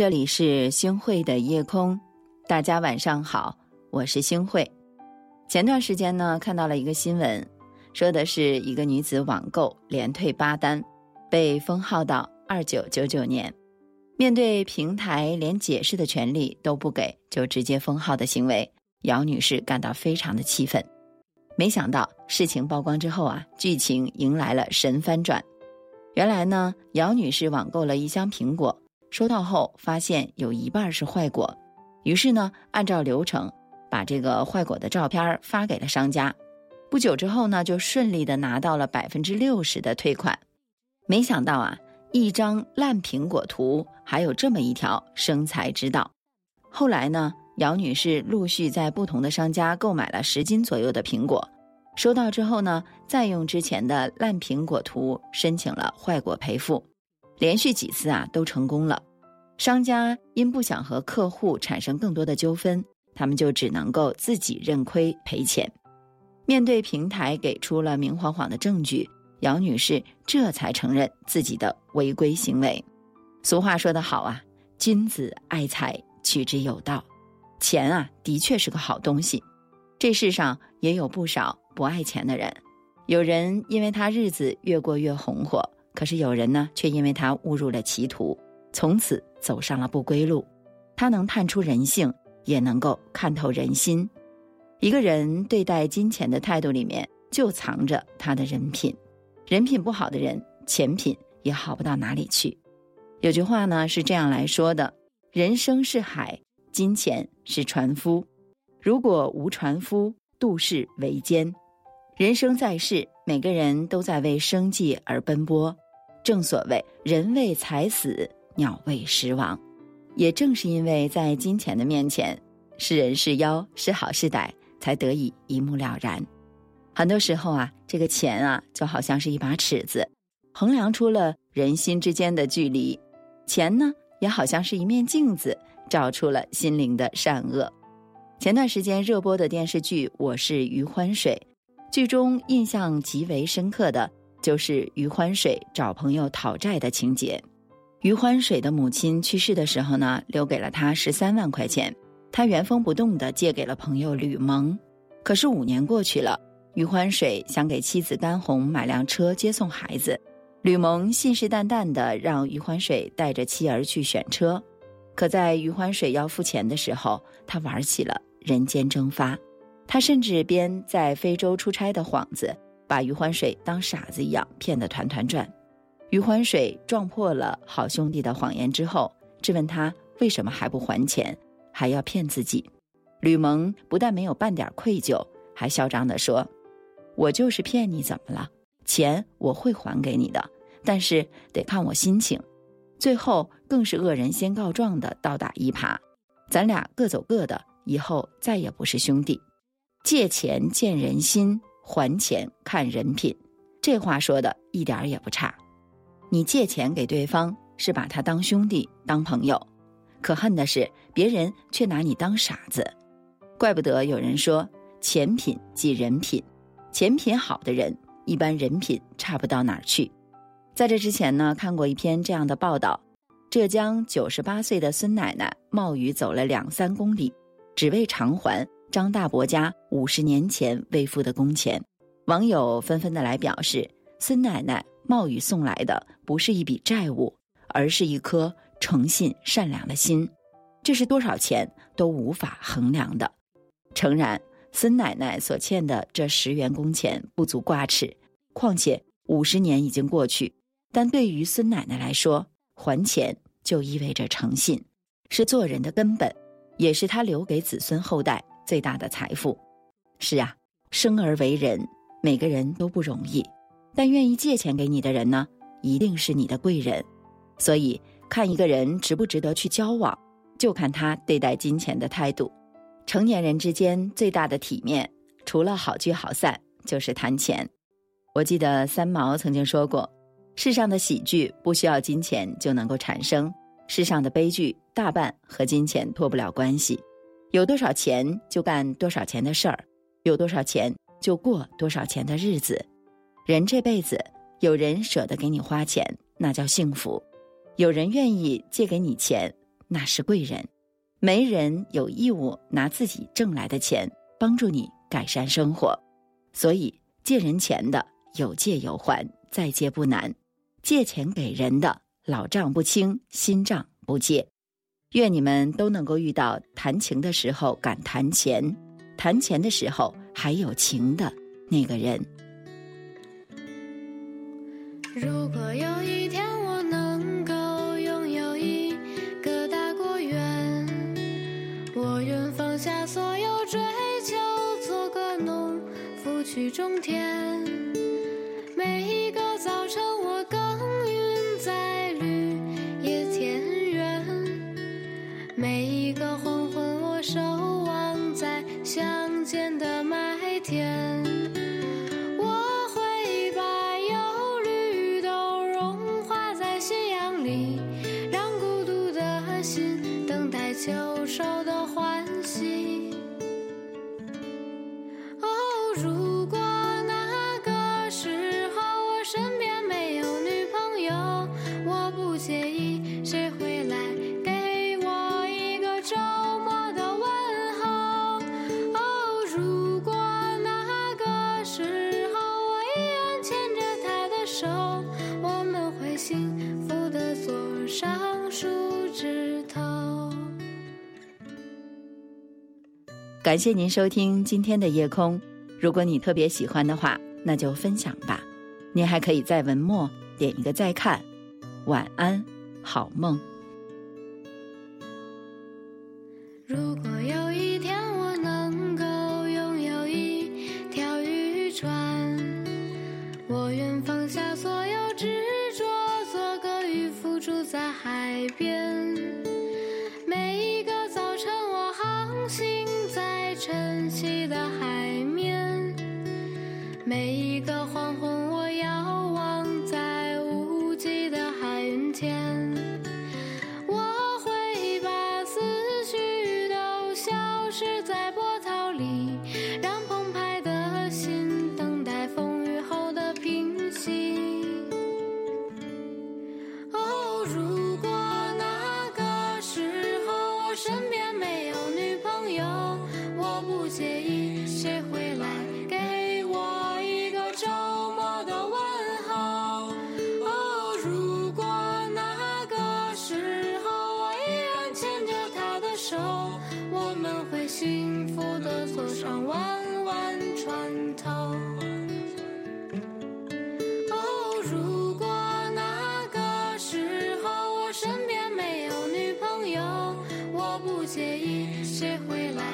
这里是星汇的夜空，大家晚上好，我是星汇。前段时间呢，看到了一个新闻，说的是一个女子网购连退八单，被封号到二九九九年。面对平台连解释的权利都不给就直接封号的行为，姚女士感到非常的气愤。没想到事情曝光之后啊，剧情迎来了神翻转。原来呢，姚女士网购了一箱苹果。收到后发现有一半是坏果，于是呢，按照流程把这个坏果的照片发给了商家。不久之后呢，就顺利的拿到了百分之六十的退款。没想到啊，一张烂苹果图还有这么一条生财之道。后来呢，姚女士陆续在不同的商家购买了十斤左右的苹果，收到之后呢，再用之前的烂苹果图申请了坏果赔付。连续几次啊都成功了，商家因不想和客户产生更多的纠纷，他们就只能够自己认亏赔钱。面对平台给出了明晃晃的证据，姚女士这才承认自己的违规行为。俗话说得好啊，君子爱财，取之有道。钱啊，的确是个好东西。这世上也有不少不爱钱的人，有人因为他日子越过越红火。可是有人呢，却因为他误入了歧途，从此走上了不归路。他能探出人性，也能够看透人心。一个人对待金钱的态度里面，就藏着他的人品。人品不好的人，钱品也好不到哪里去。有句话呢是这样来说的：人生是海，金钱是船夫。如果无船夫，渡世为艰。人生在世，每个人都在为生计而奔波。正所谓“人为财死，鸟为食亡”。也正是因为在金钱的面前，是人是妖，是好是歹，才得以一目了然。很多时候啊，这个钱啊，就好像是一把尺子，衡量出了人心之间的距离；钱呢，也好像是一面镜子，照出了心灵的善恶。前段时间热播的电视剧《我是余欢水》。剧中印象极为深刻的就是余欢水找朋友讨债的情节。余欢水的母亲去世的时候呢，留给了他十三万块钱，他原封不动的借给了朋友吕蒙。可是五年过去了，余欢水想给妻子甘红买辆车接送孩子，吕蒙信誓旦旦的让余欢水带着妻儿去选车，可在余欢水要付钱的时候，他玩起了人间蒸发。他甚至编在非洲出差的幌子，把余欢水当傻子一样骗得团团转。余欢水撞破了好兄弟的谎言之后，质问他为什么还不还钱，还要骗自己。吕蒙不但没有半点愧疚，还嚣张地说：“我就是骗你，怎么了？钱我会还给你的，但是得看我心情。”最后更是恶人先告状的倒打一耙，咱俩各走各的，以后再也不是兄弟。借钱见人心，还钱看人品，这话说的一点儿也不差。你借钱给对方是把他当兄弟当朋友，可恨的是别人却拿你当傻子，怪不得有人说钱品即人品，钱品好的人一般人品差不到哪儿去。在这之前呢，看过一篇这样的报道：浙江九十八岁的孙奶奶冒雨走了两三公里，只为偿还。张大伯家五十年前未付的工钱，网友纷纷的来表示，孙奶奶冒雨送来的不是一笔债务，而是一颗诚信善良的心，这是多少钱都无法衡量的。诚然，孙奶奶所欠的这十元工钱不足挂齿，况且五十年已经过去，但对于孙奶奶来说，还钱就意味着诚信，是做人的根本，也是她留给子孙后代。最大的财富，是啊，生而为人，每个人都不容易，但愿意借钱给你的人呢，一定是你的贵人。所以，看一个人值不值得去交往，就看他对待金钱的态度。成年人之间最大的体面，除了好聚好散，就是谈钱。我记得三毛曾经说过：“世上的喜剧不需要金钱就能够产生，世上的悲剧大半和金钱脱不了关系。”有多少钱就干多少钱的事儿，有多少钱就过多少钱的日子。人这辈子，有人舍得给你花钱，那叫幸福；有人愿意借给你钱，那是贵人。没人有义务拿自己挣来的钱帮助你改善生活，所以借人钱的有借有还，再借不难；借钱给人的老账不清，新账不借。愿你们都能够遇到谈情的时候敢谈钱，谈钱的时候还有情的那个人。如果有一天我能够拥有一个大果园，我愿放下所有追求，做个农夫去种田。如果那个时候我身边没有女朋友，我不介意谁会来给我一个周末的问候。哦，如果那个时候我依然牵着她的手，我们会幸福的坐上树枝头。感谢您收听今天的夜空。如果你特别喜欢的话，那就分享吧。您还可以在文末点一个再看。晚安，好梦。如果有一天我能够拥有一条渔船，我愿放下所有执着，做个渔夫住在海边。每一个手，我们会幸福的坐上弯弯船头。哦，如果那个时候我身边没有女朋友，我不介意谁会来